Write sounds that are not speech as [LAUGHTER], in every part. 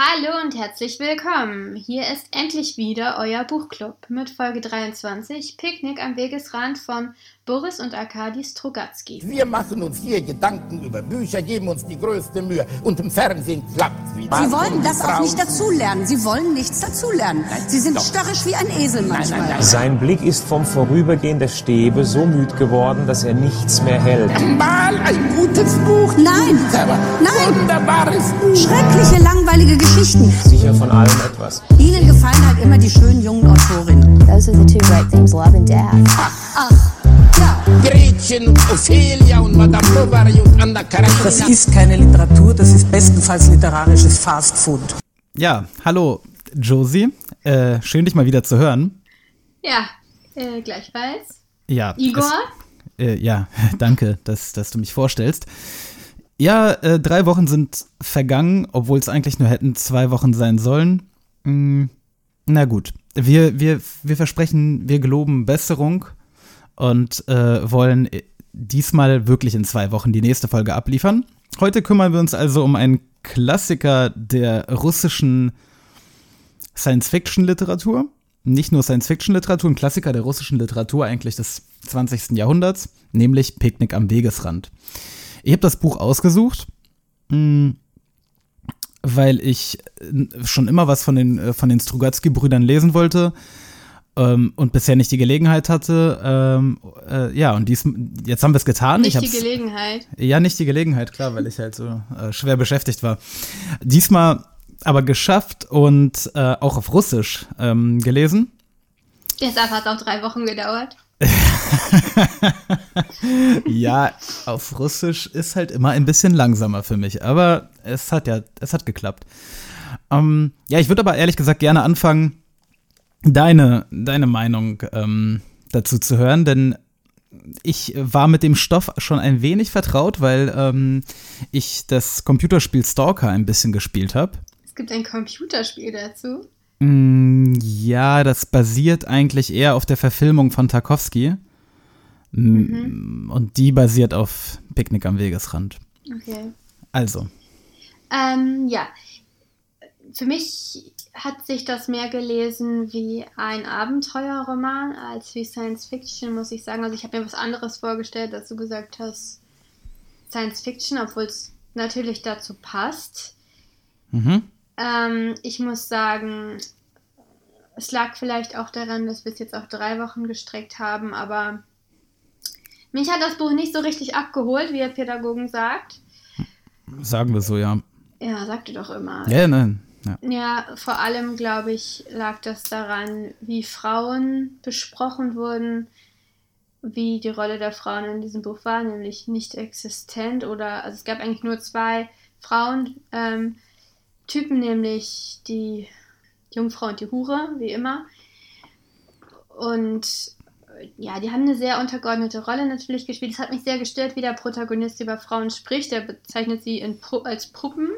Hallo und herzlich willkommen. Hier ist endlich wieder euer Buchclub mit Folge 23 Picknick am Wegesrand von Boris und Arkadi Strogatzky. Wir machen uns hier Gedanken über Bücher, geben uns die größte Mühe und im Fernsehen klappt es wieder. Sie wollen das auch nicht dazulernen. Sie wollen nichts dazulernen. Sie sind störrisch wie ein Esel manchmal. nein, nein. Sein Blick ist vom Vorübergehen der Stäbe so müd geworden, dass er nichts mehr hält. Mal ein gutes Buch. Nein. Nein. Wunderbares Buch. Schreckliche, langweilige Geschichten. Sicher von allem etwas. Ihnen gefallen halt immer die schönen jungen Autorinnen. Those are the two great themes, love and death. Ach, ja. Gretchen und Ophelia und Madame Bovary und Anna Karenina. Das ist keine Literatur, das ist bestenfalls literarisches Fastfood. Ja, hallo Josie. Äh, schön, dich mal wieder zu hören. Ja, äh, gleichfalls. Ja. Igor? Es, äh, ja, [LAUGHS] danke, dass, dass du mich vorstellst. Ja, äh, drei Wochen sind vergangen, obwohl es eigentlich nur hätten zwei Wochen sein sollen. Hm, na gut, wir, wir, wir versprechen, wir geloben Besserung und äh, wollen äh, diesmal wirklich in zwei Wochen die nächste Folge abliefern. Heute kümmern wir uns also um einen Klassiker der russischen Science-Fiction-Literatur. Nicht nur Science-Fiction-Literatur, ein Klassiker der russischen Literatur eigentlich des 20. Jahrhunderts, nämlich Picknick am Wegesrand. Ich habe das Buch ausgesucht, mh, weil ich äh, schon immer was von den, äh, von den Strugatsky-Brüdern lesen wollte ähm, und bisher nicht die Gelegenheit hatte. Ähm, äh, ja, und dies, jetzt haben wir es getan. Nicht ich die Gelegenheit. ja, nicht die Gelegenheit, klar, weil ich halt so äh, schwer beschäftigt war. Diesmal aber geschafft und äh, auch auf Russisch ähm, gelesen. Deshalb hat es auch drei Wochen gedauert. [LAUGHS] Ja, auf Russisch ist halt immer ein bisschen langsamer für mich, aber es hat ja, es hat geklappt. Ähm, ja, ich würde aber ehrlich gesagt gerne anfangen, deine, deine Meinung ähm, dazu zu hören, denn ich war mit dem Stoff schon ein wenig vertraut, weil ähm, ich das Computerspiel Stalker ein bisschen gespielt habe. Es gibt ein Computerspiel dazu. Mm, Ja, das basiert eigentlich eher auf der Verfilmung von Tarkovsky. Mm, Und die basiert auf Picknick am Wegesrand. Okay. Also, Ähm, ja. Für mich hat sich das mehr gelesen wie ein Abenteuerroman als wie Science Fiction, muss ich sagen. Also ich habe mir was anderes vorgestellt, als du gesagt hast, Science Fiction, obwohl es natürlich dazu passt. mhm. Ähm, ich muss sagen, es lag vielleicht auch daran, dass wir es jetzt auf drei Wochen gestreckt haben, aber mich hat das Buch nicht so richtig abgeholt, wie der Pädagogen sagt. sagen wir so, ja. Ja, sagte doch immer. Ja, nein. Ja. Ja, vor allem, glaube ich, lag das daran, wie Frauen besprochen wurden, wie die Rolle der Frauen in diesem Buch war, nämlich nicht existent oder, also es gab eigentlich nur zwei Frauen, ähm, Typen, nämlich die Jungfrau und die Hure, wie immer. Und äh, ja, die haben eine sehr untergeordnete Rolle natürlich gespielt. Es hat mich sehr gestört, wie der Protagonist über Frauen spricht. Er bezeichnet sie in Pu als Puppen.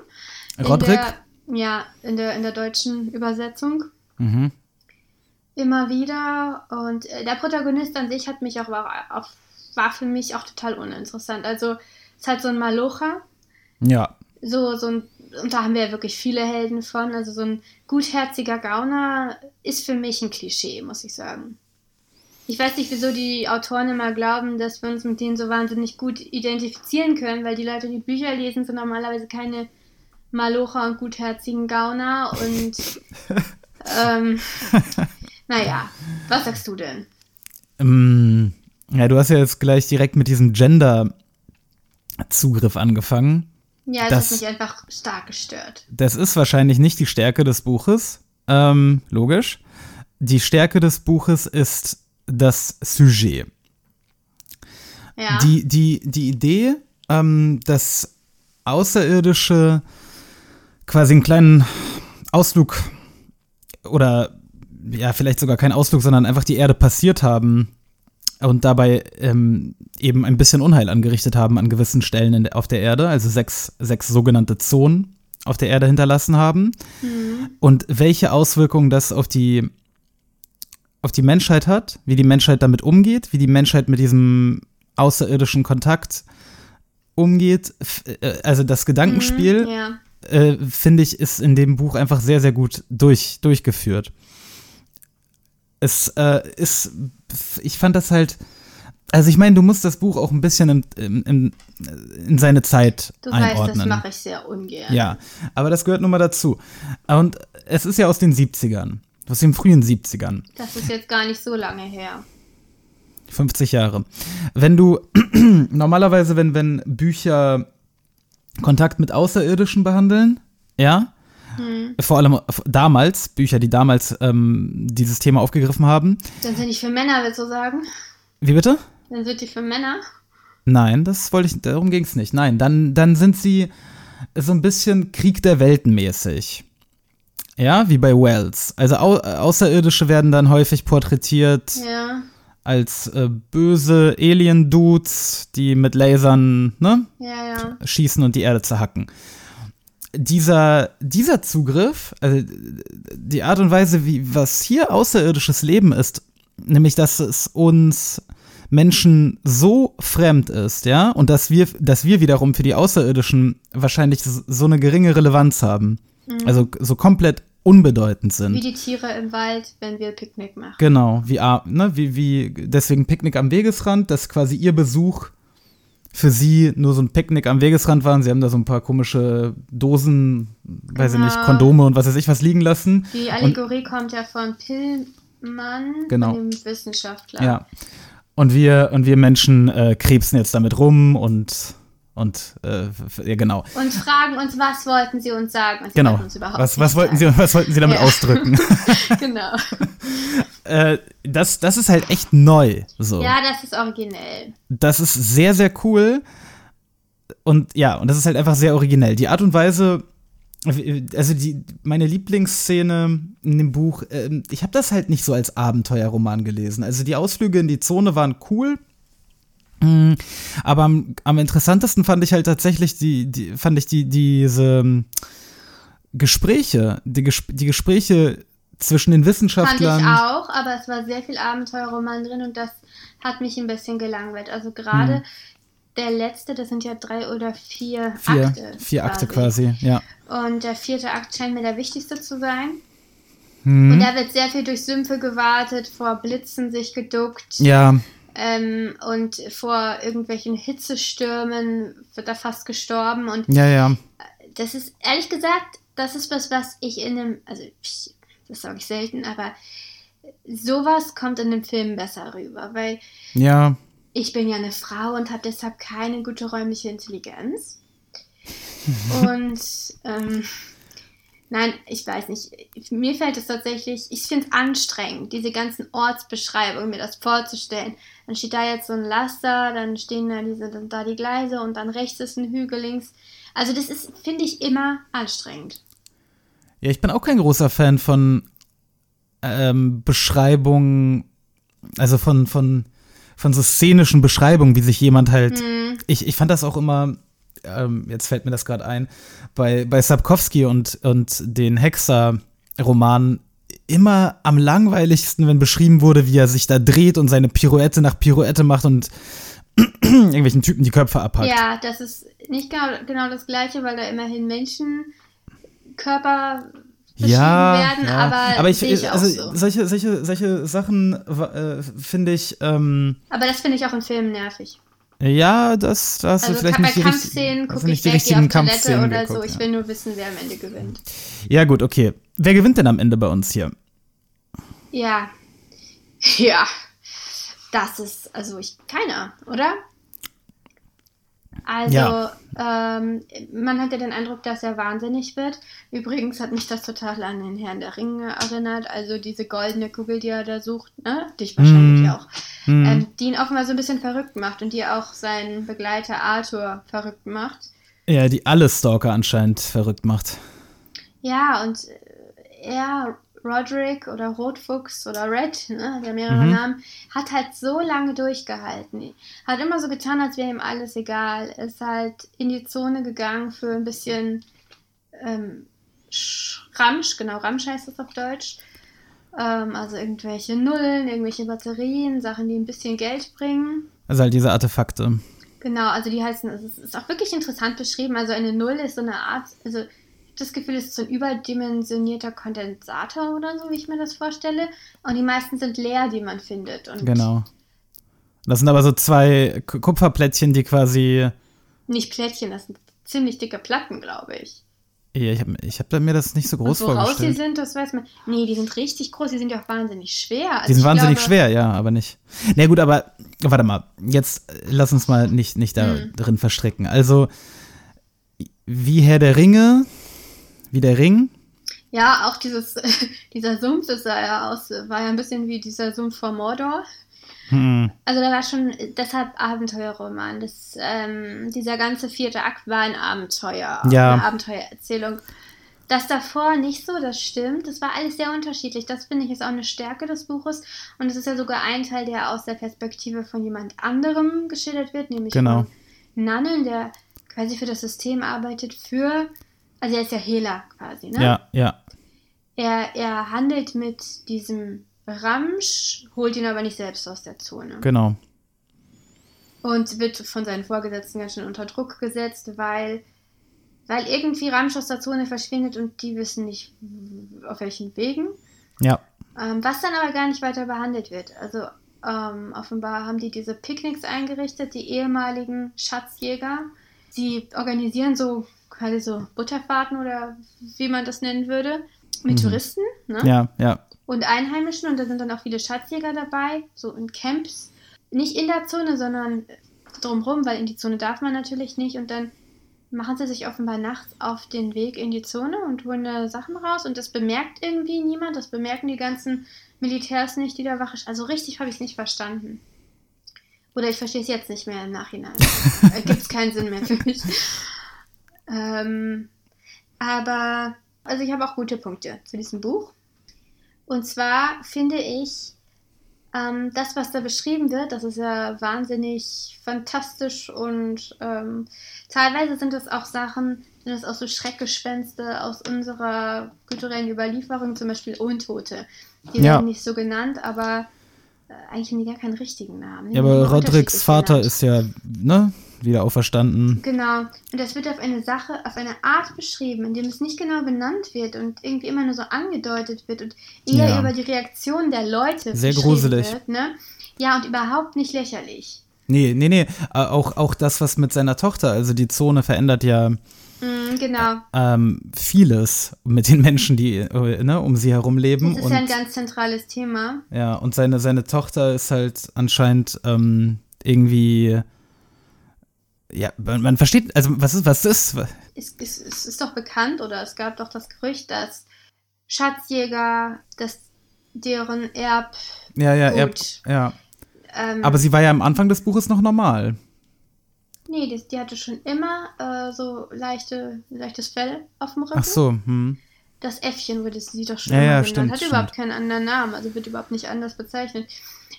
In Rodrik? Der, ja, in der, in der deutschen Übersetzung. Mhm. Immer wieder. Und äh, der Protagonist an sich hat mich auch, war, auch, war für mich auch total uninteressant. Also, es ist halt so ein Malocher. Ja. So, so ein, und da haben wir ja wirklich viele Helden von. Also, so ein gutherziger Gauner ist für mich ein Klischee, muss ich sagen. Ich weiß nicht, wieso die Autoren immer glauben, dass wir uns mit denen so wahnsinnig gut identifizieren können, weil die Leute, die Bücher lesen, sind normalerweise keine Malocher und gutherzigen Gauner und [LAUGHS] ähm, naja, was sagst du denn? Ähm, ja, du hast ja jetzt gleich direkt mit diesem Gender-Zugriff angefangen. Ja, das, Das- hat mich einfach stark gestört. Das ist wahrscheinlich nicht die Stärke des Buches. Ähm, logisch. Die Stärke des Buches ist das Sujet. Ja. Die, die, die Idee, ähm, dass Außerirdische quasi einen kleinen Ausflug oder ja, vielleicht sogar keinen Ausflug, sondern einfach die Erde passiert haben und dabei ähm, eben ein bisschen Unheil angerichtet haben an gewissen Stellen der- auf der Erde, also sechs, sechs sogenannte Zonen auf der Erde hinterlassen haben. Und welche Auswirkungen das auf die, auf die Menschheit hat, wie die Menschheit damit umgeht, wie die Menschheit mit diesem außerirdischen Kontakt umgeht, äh, also das Gedankenspiel Ja. äh, finde ich, ist in dem Buch einfach sehr, sehr gut durch, durchgeführt. Es äh, ist, ich fand das halt, also ich meine, du musst das Buch auch ein bisschen in, in, in, in seine Zeit Du weißt, einordnen. das mache ich sehr ungern. Ja, aber das gehört nun mal dazu. Und es ist ja aus den 70ern, aus den frühen 70ern. Das ist jetzt gar nicht so lange her. 50 Jahre. Wenn du [CLEARS THROAT] normalerweise, wenn, wenn Bücher Kontakt mit Außerirdischen behandeln, ja, vor allem f- damals, Bücher, die damals ähm, dieses Thema aufgegriffen haben. Dann sind die für Männer, willst du sagen? Wie bitte? Dann sind die für Männer. Nein, das wollte ich, darum ging es nicht. Nein, dann, dann sind sie so ein bisschen Krieg der Welten mäßig. Ja, wie bei Wells. Also Au Außerirdische werden dann häufig porträtiert Ja, als äh, böse Alien-Dudes, die mit Lasern, ne, ja, ja. schießen und die Erde zerhacken. Dieser, dieser Zugriff, also die Art und Weise, wie was hier außerirdisches Leben ist, nämlich dass es uns Menschen so fremd ist, ja, und dass wir, dass wir wiederum für die Außerirdischen wahrscheinlich so eine geringe Relevanz haben. Also so komplett unbedeutend sind. Wie die Tiere im Wald, wenn wir Picknick machen. Genau, wie, ne, wie, wie, deswegen Picknick am Wegesrand, dass quasi ihr Besuch für sie nur so ein Picknick am Wegesrand war und sie haben da so ein paar komische Dosen, weiß ich nicht, Genau. Kondome und was weiß ich was liegen lassen. Die und, Allegorie kommt ja von Pillmann, Genau. dem Wissenschaftler. ja. Und wir, und wir Menschen äh, krebsen jetzt damit rum und, und, äh, ja, genau. Und fragen uns, was wollten sie uns sagen? Und sie Genau. wollten uns überhaupt Was, was, wollten sie, was wollten Sie damit Ja. ausdrücken? [LAUGHS] genau. Äh, das, das ist halt echt neu. So. Ja, das ist originell. das ist sehr, sehr cool. Und ja, und das ist halt einfach sehr originell. Die Art und Weise, also die, meine Lieblingsszene in dem Buch, ähm, ich habe das halt nicht so als Abenteuerroman gelesen. Also die Ausflüge in die Zone waren cool. Mm, Aber am, am interessantesten fand ich halt tatsächlich die, die fand ich die, diese ähm, Gespräche, die, Ges die Gespräche zwischen den Fand ich Wissenschaftlern. auch, aber es war sehr viel Abenteuerroman drin und das hat mich ein bisschen gelangweilt. Also gerade Hm. der letzte, das sind ja drei oder vier, Vier, Akte. vier Akte quasi, ja. Und der vierte Akt scheint mir der wichtigste zu sein. Mhm. Und da wird sehr viel durch Sümpfe gewartet, vor Blitzen sich geduckt. Ja, Ähm, und vor irgendwelchen Hitzestürmen wird er fast gestorben. Und ja, ja. das ist, ehrlich gesagt, das ist was, was ich in einem, also ich, das sage ich selten, aber sowas kommt in dem Film besser rüber, weil Ja, ich bin ja eine Frau und habe deshalb keine gute räumliche Intelligenz. [LAUGHS] und ähm, nein, ich weiß nicht. Mir fällt es tatsächlich, ich finde es anstrengend, diese ganzen Ortsbeschreibungen, mir das vorzustellen. Dann steht da jetzt so ein Laster, dann stehen da diese, dann da die Gleise und dann rechts ist ein Hügel, links. Also das ist, finde ich, immer anstrengend. Ja, ich bin auch kein großer Fan von ähm, Beschreibungen, also von, von, von so szenischen Beschreibungen, wie sich jemand halt. Ich, ich fand das auch immer, ähm, jetzt fällt mir das gerade ein, bei, bei Sapkowski und, und den Hexer-Romanen immer am langweiligsten, wenn beschrieben wurde, wie er sich da dreht und seine Pirouette nach Pirouette macht und [CLEARS THROAT] irgendwelchen Typen die Köpfe abhackt. Ja, das ist nicht genau, genau das Gleiche, weil da immerhin Menschenkörper beschrieben werden, aber, ich, sehe ich auch also so. solche, solche, solche Sachen äh, finde ich, ähm, Aber das finde ich auch in Filmen nervig. ja, das, das Also ist vielleicht nicht die, Kampfszenen gucke nicht ich die weg, gehe richtigen Kampfszenen oder so. geguckt, Ich ja. will nur wissen, wer am Ende gewinnt. ja gut, okay. Wer gewinnt denn am Ende bei uns hier? Ja. [LAUGHS] Ja. Das ist, also ich, keiner, oder? Also, Ja. ähm, man hat ja den Eindruck, dass er wahnsinnig wird. Übrigens hat mich das total an den Herrn der Ringe erinnert. Also diese goldene Kugel, die er da sucht, ne? Dich wahrscheinlich Hm. auch. Ähm, die ihn offenbar so ein bisschen verrückt macht und die auch seinen Begleiter Arthur verrückt macht. Ja, die alle Stalker anscheinend verrückt macht. Ja, und äh, er, Roderick oder Rotfuchs oder Red, ne, hat ja mehrere Mhm. Namen, hat halt so lange durchgehalten. Hat immer so getan, als wäre ihm alles egal. Ist halt in die Zone gegangen für ein bisschen ähm, Sch- Ramsch, genau, Ramsch heißt das auf Deutsch. Ähm, also irgendwelche Nullen, irgendwelche Batterien, Sachen, die ein bisschen Geld bringen. Also halt diese Artefakte. Genau, also die heißen, es ist- ist auch wirklich interessant beschrieben. Also eine Null ist so eine Art, also das Gefühl, es ist so ein überdimensionierter Kondensator oder so, wie ich mir das vorstelle. Und die meisten sind leer, die man findet. Und Genau. Das sind aber so zwei Kupferplättchen, die quasi. Nicht Plättchen, das sind ziemlich dicke Platten, glaube ich. Ja, ich habe ich hab mir das nicht so groß Und woraus die vorgestellt. sind, das weiß man. Nee, die sind richtig groß, die sind ja auch wahnsinnig schwer. Also Die sind wahnsinnig glaube, schwer, ja, aber nicht. Na gut, aber warte mal, jetzt äh, lass uns mal nicht, nicht da Hm. drin verstricken. Also, wie Herr der Ringe, wie der Ring, Ja, auch dieses, [LAUGHS] dieser Sumpf, das sah ja aus, war ja ein bisschen wie dieser Sumpf vor Mordor. hm, Also da war schon, deshalb Abenteuerroman. Das, ähm, dieser ganze vierte Akt war ein Abenteuer, Ja. eine Abenteuererzählung. Das davor nicht so, das stimmt. Das war alles sehr unterschiedlich. Das finde ich ist auch eine Stärke des Buches. Und es ist ja sogar ein Teil, der aus der Perspektive von jemand anderem geschildert wird, nämlich Genau. von Nannen, der quasi für das System arbeitet, für, also er ist ja Hehler quasi, ne? ja, ja, Er, er handelt mit diesem Ramsch, holt ihn aber nicht selbst aus der Zone. genau. Und wird von seinen Vorgesetzten ganz schön unter Druck gesetzt, weil, weil irgendwie Ramsch aus der Zone verschwindet und die wissen nicht, auf welchen Wegen. Ja, Ähm, was dann aber gar nicht weiter behandelt wird. Also ähm, offenbar haben die diese Picknicks eingerichtet, die ehemaligen Schatzjäger. Sie organisieren so quasi so Butterfahrten oder wie man das nennen würde, mit Touristen. Ne? ja, ja, und Einheimischen und da sind dann auch viele Schatzjäger dabei, so in Camps. Nicht in der Zone, sondern drumherum, weil in die Zone darf man natürlich nicht. Und dann machen sie sich offenbar nachts auf den Weg in die Zone und holen da Sachen raus. Und das bemerkt irgendwie niemand. Das bemerken die ganzen Militärs nicht, die da wache. Also richtig habe ich es nicht verstanden. Oder ich verstehe es jetzt nicht mehr im Nachhinein. [LAUGHS] Gibt es keinen Sinn mehr für mich. Ähm, aber, also ich habe auch gute Punkte zu diesem Buch. Und zwar finde ich, ähm, das, was da beschrieben wird, das ist ja wahnsinnig fantastisch und ähm, teilweise sind es auch Sachen, sind es auch so Schreckgespenste aus unserer kulturellen Überlieferung, zum Beispiel Untote. Die Ja. werden nicht so genannt, aber äh, eigentlich haben die gar keinen richtigen Namen. Ja aber Rodricks Vater genannt. ist ja, ne, wieder auferstanden. Genau. Und das wird auf eine Sache, auf eine Art beschrieben, in dem es nicht genau benannt wird und irgendwie immer nur so angedeutet wird und eher Ja. über die Reaktion der Leute Sehr gruselig. Wird, ne? Ja, und überhaupt nicht lächerlich. Nee, nee, nee, äh, auch, auch das, was mit seiner Tochter, also die Zone verändert ja Mm, genau. ähm, vieles mit den Menschen, die äh, ne, um sie herum leben. Das ist und ja ein ganz zentrales Thema. Ja, und seine, seine Tochter ist halt anscheinend ähm, irgendwie. Ja, man, man versteht, also was ist, was ist? Es, es, es ist doch bekannt oder es gab doch das Gerücht, dass Schatzjäger, dass deren Erb. Ja, ja, er, Gut. ja. Ähm, Aber sie war ja am Anfang des Buches noch normal. nee, die, die hatte schon immer äh, so leichte, leichtes Fell auf dem Rücken. Ach so, hm. Das Äffchen wurde sie doch schon Ja, immer ja, genannt. stimmt, Hat stimmt. überhaupt keinen anderen Namen, also wird überhaupt nicht anders bezeichnet.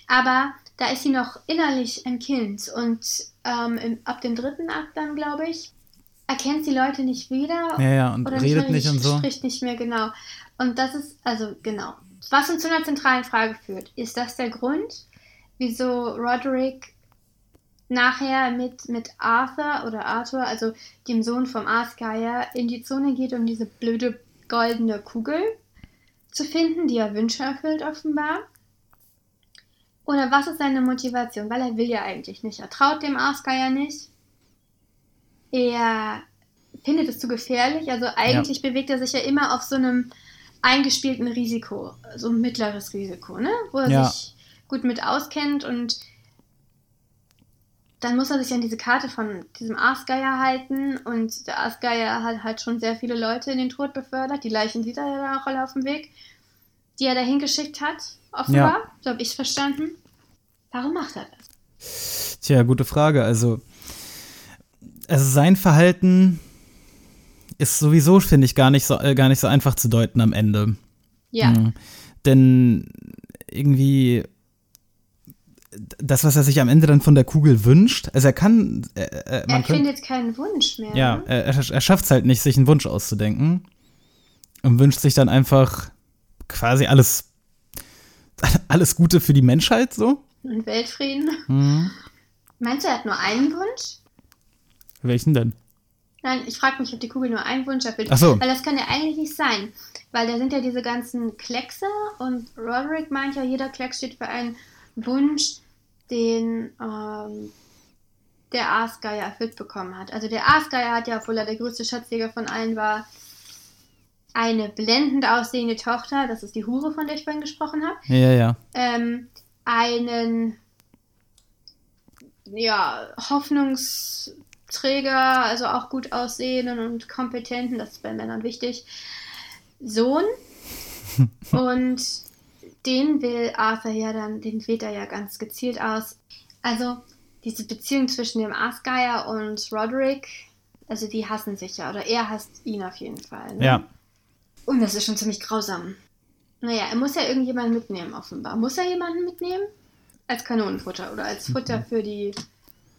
Aber da ist sie noch innerlich ein Kind und ähm, im, ab dem dritten Akt dann, glaube ich, erkennt sie Leute nicht wieder. Ja, ja, und oder redet mehr nicht und so. Spricht nicht mehr genau. Und das ist, also genau. Was uns zu einer zentralen Frage führt, ist das der Grund, wieso Roderick nachher mit, mit Arthur oder Arthur, also dem Sohn vom Aasgeier, in die Zone geht, um diese blöde goldene Kugel zu finden, die er Wünsche erfüllt offenbar? Oder was ist seine Motivation? Weil er will ja eigentlich nicht. Er traut dem Aasgeier nicht. Er findet es zu gefährlich. Also eigentlich bewegt er sich ja immer auf so einem eingespielten Risiko, so ein mittleres Risiko, ne? Wo er Ja. sich gut mit auskennt und dann muss er sich an diese Karte von diesem Aasgeier halten und der Aasgeier hat halt schon sehr viele Leute in den Tod befördert. Die Leichen sieht er ja auch alle auf dem Weg, die er dahin geschickt hat, offenbar. So habe ich es verstanden. Warum macht er das? Tja, gute Frage. Also, also sein Verhalten ist sowieso, finde ich, gar nicht, so, äh, gar nicht so einfach zu deuten am Ende. Ja, Mhm. Denn irgendwie das, was er sich am Ende dann von der Kugel wünscht, also er kann, äh, äh, man er findet keinen Wunsch mehr. ja, ne? er, er schafft es halt nicht, sich einen Wunsch auszudenken und wünscht sich dann einfach quasi alles, [LAUGHS] alles Gute für die Menschheit so. Und Weltfrieden. Mhm. Meinst du, er hat nur einen Wunsch? Welchen denn? Nein, ich frage mich, ob die Kugel nur einen Wunsch erfüllt. Ach so. Weil das kann ja eigentlich nicht sein. Weil da sind ja diese ganzen Kleckse und Roderick meint ja, jeder Klecks steht für einen Wunsch, den ähm, der Aasgeier erfüllt bekommen hat. Also der Aasgeier hat ja, obwohl er der größte Schatzjäger von allen war, eine blendend aussehende Tochter, das ist die Hure, von der ich vorhin gesprochen habe Ja, ja. ähm, einen ja, Hoffnungsträger, also auch gut aussehenden und kompetenten, das ist bei Männern wichtig, Sohn. [LAUGHS] und den will Arthur ja dann, den wählt er ja ganz gezielt aus. Also diese Beziehung zwischen dem Aasgeier und Roderick, also die hassen sich ja, oder er hasst ihn auf jeden Fall. Ne? Ja. Und das ist schon ziemlich grausam. Naja, er muss ja irgendjemanden mitnehmen, offenbar. Muss er jemanden mitnehmen? Als Kanonenfutter oder als Futter für die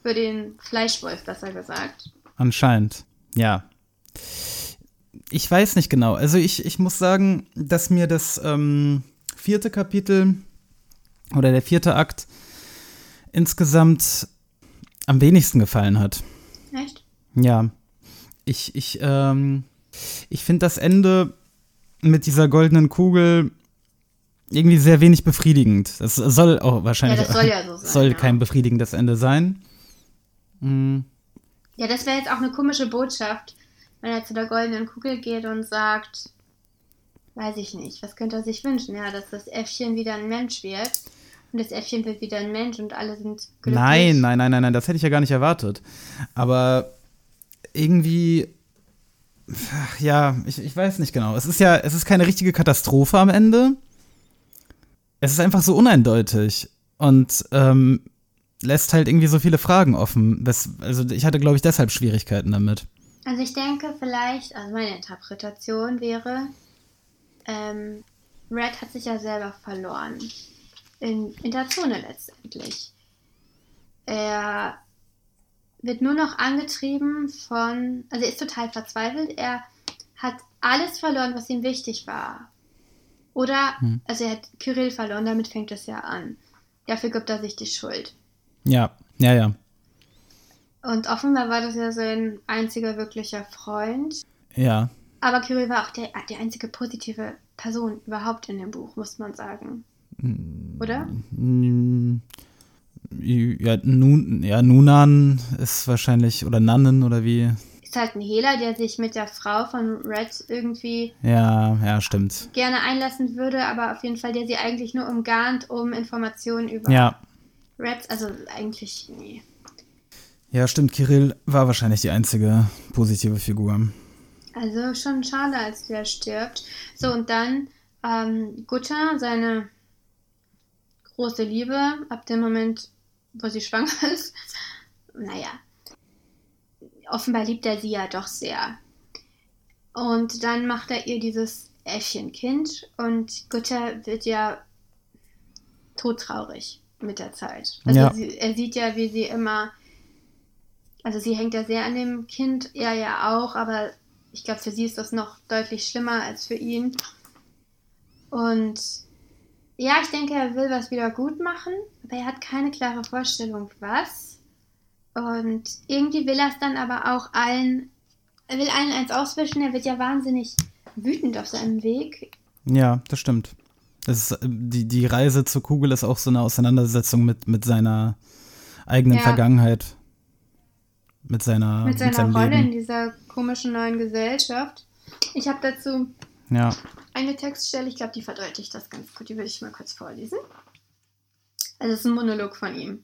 für den Fleischwolf, besser gesagt. Anscheinend, ja. Ich weiß nicht genau. Also ich, ich muss sagen, dass mir das ähm, vierte Kapitel oder der vierte Akt insgesamt am wenigsten gefallen hat. Echt? Ja. Ich, ich, ähm, ich finde das Ende mit dieser goldenen Kugel irgendwie sehr wenig befriedigend. Das soll auch wahrscheinlich Ja, das soll ja so sein, soll ja. kein befriedigendes Ende sein. Mm, Ja, das wäre jetzt auch eine komische Botschaft, wenn er zu der goldenen Kugel geht und sagt, weiß ich nicht, was könnte er sich wünschen? Ja, dass das Äffchen wieder ein Mensch wird. Und das Äffchen wird wieder ein Mensch und alle sind glücklich. Nein, nein, nein, nein, nein, das hätte ich ja gar nicht erwartet. Aber irgendwie, ja, ich, ich weiß nicht genau. Es ist ja, es ist keine richtige Katastrophe am Ende. Es ist einfach so uneindeutig und ähm, lässt halt irgendwie so viele Fragen offen. Das, also ich hatte, glaube ich, deshalb Schwierigkeiten damit. Also ich denke vielleicht, also meine Interpretation wäre, ähm, Red hat sich ja selber verloren. In, in der Zone letztendlich. Er wird nur noch angetrieben von, also er ist total verzweifelt. Er hat alles verloren, was ihm wichtig war. Oder, also er hat Kyrill verloren, damit fängt es ja an. Dafür gibt er sich die Schuld. Ja, ja, ja. Und offenbar war das ja sein einziger wirklicher Freund. Ja, Aber Kyrill war auch der, die einzige positive Person überhaupt in dem Buch, muss man sagen. Oder? Ja, Nun, ja, Nunan ist wahrscheinlich, oder Nannen oder wie. Ist halt ein Hehler, der sich mit der Frau von Red irgendwie Ja, ja, stimmt. gerne einlassen würde, aber auf jeden Fall, der sie eigentlich nur umgarnt, um Informationen über Ja, Red, also eigentlich, nee. ja, stimmt. Kirill war wahrscheinlich die einzige positive Figur. Also schon schade, als der stirbt. So, und dann ähm, Gutta, seine große Liebe, ab dem Moment, wo sie schwanger [LAUGHS] ist. Naja, offenbar liebt er sie ja doch sehr. Und dann macht er ihr dieses Äffchenkind und Gutta wird ja todtraurig mit der Zeit. Also Ja. sie, er sieht ja, wie sie immer, also sie hängt ja sehr an dem Kind, er ja auch, aber ich glaube, für sie ist das noch deutlich schlimmer als für ihn. Und ja, ich denke, er will was wieder gut machen, aber er hat keine klare Vorstellung, was. Und irgendwie will er es dann aber auch allen, er will allen eins auswischen, er wird ja wahnsinnig wütend auf seinem Weg. Ja, das stimmt. Das ist, äh, die, die Reise zur Kugel ist auch so eine Auseinandersetzung mit, mit seiner eigenen Ja. Vergangenheit. Mit seiner mit seiner seinem Rolle in Leben. dieser komischen neuen Gesellschaft. Ich habe dazu Ja. Eine Textstelle, ich glaube, die verdeutlicht das ganz gut. Die will ich mal kurz vorlesen. Also es ist ein Monolog von ihm,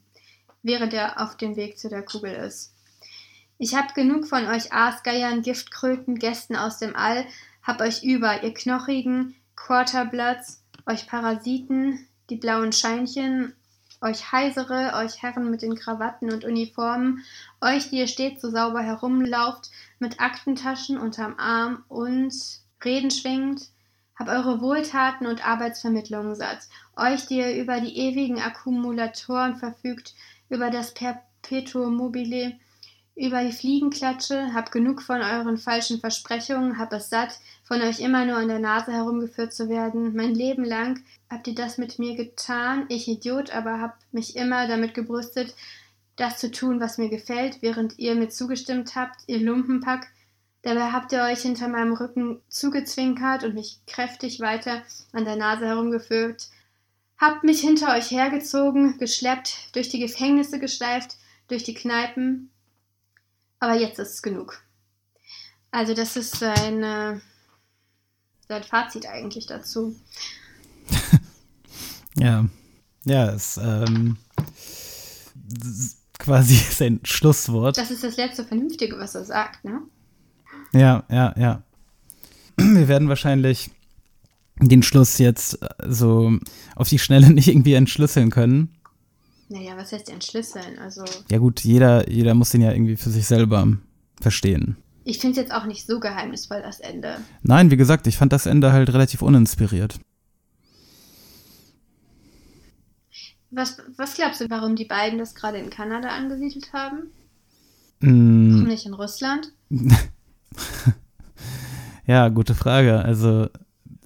während er auf dem Weg zu der Kugel ist. Ich hab genug von euch Aasgeiern, Giftkröten, Gästen aus dem All, hab euch über, ihr knochigen Quarterbloods, euch Parasiten, die blauen Scheinchen, euch Heisere, euch Herren mit den Krawatten und Uniformen, euch, die ihr stets so sauber herumlauft, mit Aktentaschen unterm Arm und Reden schwingt, hab eure Wohltaten und Arbeitsvermittlungen satt. Euch, die ihr über die ewigen Akkumulatoren verfügt, über das Perpetuum mobile, über die Fliegenklatsche, hab genug von euren falschen Versprechungen, hab es satt, von euch immer nur an der Nase herumgeführt zu werden. Mein Leben lang habt ihr das mit mir getan, ich Idiot, aber hab mich immer damit gebrüstet, das zu tun, was mir gefällt, während ihr mir zugestimmt habt, ihr Lumpenpack. Dabei habt ihr euch hinter meinem Rücken zugezwinkert und mich kräftig weiter an der Nase herumgeführt. Habt mich hinter euch hergezogen, geschleppt, durch die Gefängnisse geschleift, durch die Kneipen. Aber jetzt ist es genug. Also das ist sein, äh, sein Fazit eigentlich dazu. [LAUGHS] Ja, ja, ist ähm, quasi [LAUGHS] sein Schlusswort. Das ist das letzte Vernünftige, was er sagt, ne? Ja, ja, ja. [CLEARS THROAT] Wir werden wahrscheinlich den Schluss jetzt äh, so auf die Schnelle [LAUGHS] nicht irgendwie entschlüsseln können. Naja, was heißt entschlüsseln? Also, Ja gut, jeder, jeder muss den ja irgendwie für sich selber verstehen. ich finde es jetzt auch nicht so geheimnisvoll, das Ende. Nein, wie gesagt, ich fand das Ende halt relativ uninspiriert. Was, was glaubst du, warum die beiden das gerade in Kanada angesiedelt haben? Mm, Warum nicht in Russland? [LAUGHS] [LAUGHS] ja, gute Frage. Also,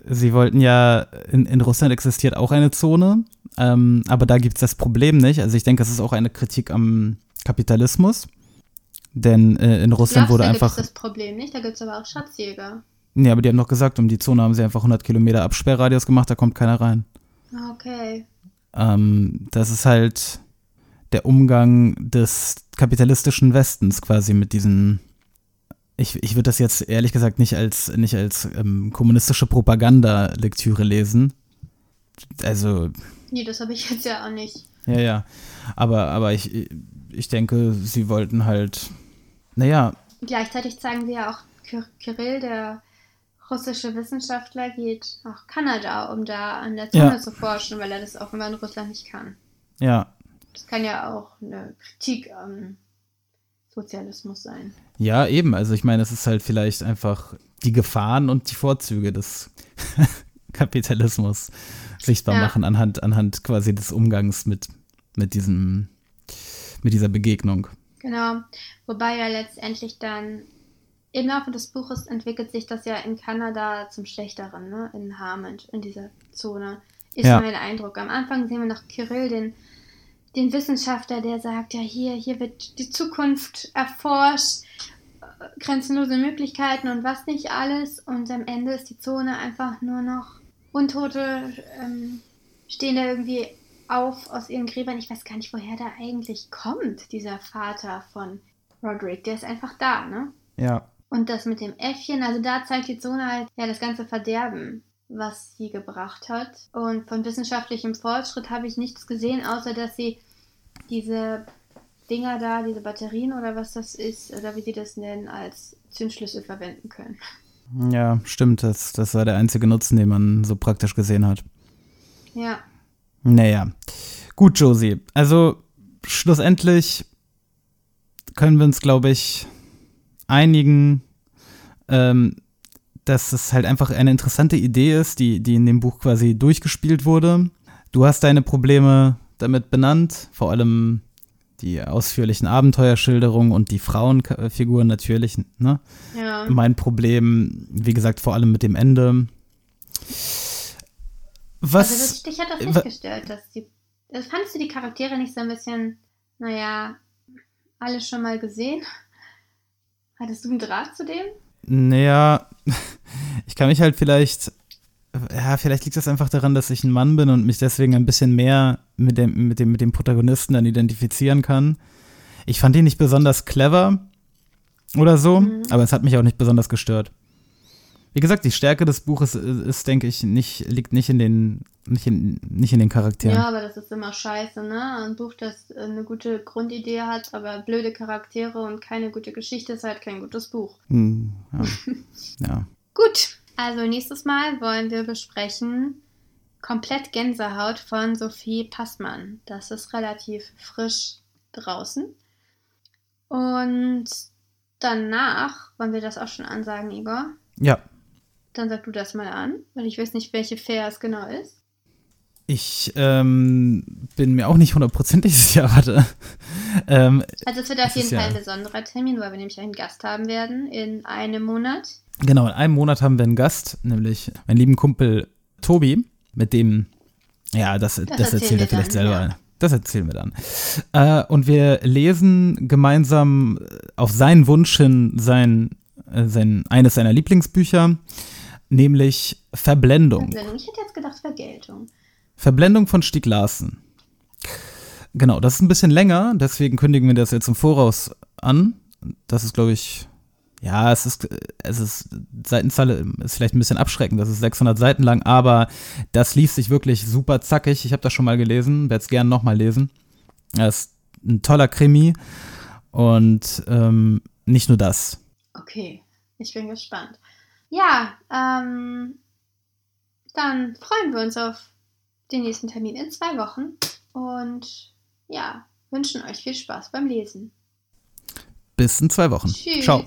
sie wollten ja, in, in Russland existiert auch eine Zone, ähm, aber da gibt es das Problem nicht. Also, ich denke, es ist auch eine Kritik am Kapitalismus. Denn äh, in Russland wurde da einfach. gibt es das Problem nicht, da gibt es aber auch Schatzjäger. Nee, aber die haben doch gesagt, um die Zone haben sie einfach 100 Kilometer Absperrradius gemacht, da kommt keiner rein. Ah, Okay. Ähm, das ist halt der Umgang des kapitalistischen Westens quasi mit diesen. Ich, ich würde das jetzt ehrlich gesagt nicht als, nicht als ähm, kommunistische Propagandalektüre lesen. Also, Nee, das habe ich jetzt ja auch nicht. ja, ja. Aber, aber ich, ich denke, sie wollten halt. Naja, Gleichzeitig zeigen sie ja auch, Kir Kirill, der russische Wissenschaftler, geht nach Kanada, um da an der Zone Ja. zu forschen, weil er das offenbar in Russland nicht kann. ja. Das kann ja auch eine Kritik am Sozialismus sein. Ja, eben. Also ich meine, es ist halt vielleicht einfach die Gefahren und die Vorzüge des [LAUGHS] Kapitalismus sichtbar Ja. machen anhand, anhand quasi des Umgangs mit, mit diesem, mit dieser Begegnung. Genau. Wobei ja letztendlich dann im Laufe des Buches entwickelt sich das ja in Kanada zum Schlechteren, ne? In Harmond, in dieser Zone. Ist Ja. mein Eindruck. Am Anfang sehen wir noch Kirill, den, den Wissenschaftler, der sagt, ja, hier, hier wird die Zukunft erforscht, äh, grenzenlose Möglichkeiten und was nicht alles. Und am Ende ist die Zone einfach nur noch Untote, ähm, stehen da irgendwie auf aus ihren Gräbern. Ich weiß gar nicht, woher der eigentlich kommt, dieser Vater von Roderick. Der ist einfach da, ne? Ja. Und das mit dem Äffchen, also da zeigt die Zone halt ja das ganze Verderben, was sie gebracht hat. Und von wissenschaftlichem Fortschritt habe ich nichts gesehen, außer dass sie diese Dinger da, diese Batterien oder was das ist, oder wie sie das nennen, als Zündschlüssel verwenden können. Ja, stimmt. Das, das war der einzige Nutzen, den man so praktisch gesehen hat. Ja. Naja. Gut, Josie. Also, schlussendlich können wir uns, glaube ich, einigen, ähm, dass es halt einfach eine interessante Idee ist, die, die in dem Buch quasi durchgespielt wurde. Du hast deine Probleme damit benannt, vor allem die ausführlichen Abenteuerschilderungen und die Frauenfiguren natürlich. Ne? Ja. Mein Problem, wie gesagt, vor allem mit dem Ende. Was? also das, dich hat das nicht gestört, dass die. Also fandest du die Charaktere nicht so ein bisschen, naja, alles schon mal gesehen? Hattest du einen Draht zu dem? Naja, [LAUGHS] ich kann mich halt vielleicht, ja, vielleicht liegt das einfach daran, dass ich ein Mann bin und mich deswegen ein bisschen mehr mit dem, mit dem, mit dem Protagonisten dann identifizieren kann. Ich fand ihn nicht besonders clever oder so, Mhm. aber es hat mich auch nicht besonders gestört. Wie gesagt, die Stärke des Buches ist, ist, denke ich, nicht, liegt nicht in den, nicht in, nicht in den Charakteren. Ja, aber das ist immer scheiße, ne? Ein Buch, das äh, eine gute Grundidee hat, aber blöde Charaktere und keine gute Geschichte ist halt kein gutes Buch. Hm, ja. [LAUGHS] ja. Gut, also nächstes Mal wollen wir besprechen Komplett Gänsehaut von Sophie Passmann. Das ist relativ frisch draußen. Und danach, wollen wir das auch schon ansagen, Igor? Ja, Dann sag du das mal an, weil ich weiß nicht, welche Fair es genau ist. ich ähm, bin mir auch nicht hundertprozentig [LAUGHS] sicher, warte. ähm, Also es wird auf jeden Fall ja- ein besonderer Termin, weil wir nämlich einen Gast haben werden in einem Monat. Genau, in einem Monat haben wir einen Gast, nämlich meinen lieben Kumpel Tobi, mit dem, ja, das, das, erzählen erzählt er vielleicht dann, selber. ja. Das erzählen wir dann. Äh, und wir lesen gemeinsam auf seinen Wunsch hin sein, äh, sein, eines seiner Lieblingsbücher, nämlich Verblendung. Verblendung. Ich hätte jetzt gedacht Vergeltung. Verblendung von Stieg Larsen. Genau, das ist ein bisschen länger, deswegen kündigen wir das jetzt im Voraus an. Das ist, glaube ich, ja, es ist, es ist, Seitenzahl ist vielleicht ein bisschen abschreckend, das ist 600 Seiten lang, aber das liest sich wirklich super zackig. Ich habe das schon mal gelesen, werde es gerne nochmal lesen. Das ist ein toller Krimi und ähm, nicht nur das. Okay, ich bin gespannt. Ja, ähm, dann freuen wir uns auf den nächsten Termin in zwei Wochen und ja, wünschen euch viel Spaß beim Lesen. Bis in zwei Wochen. Tschüss. Ciao.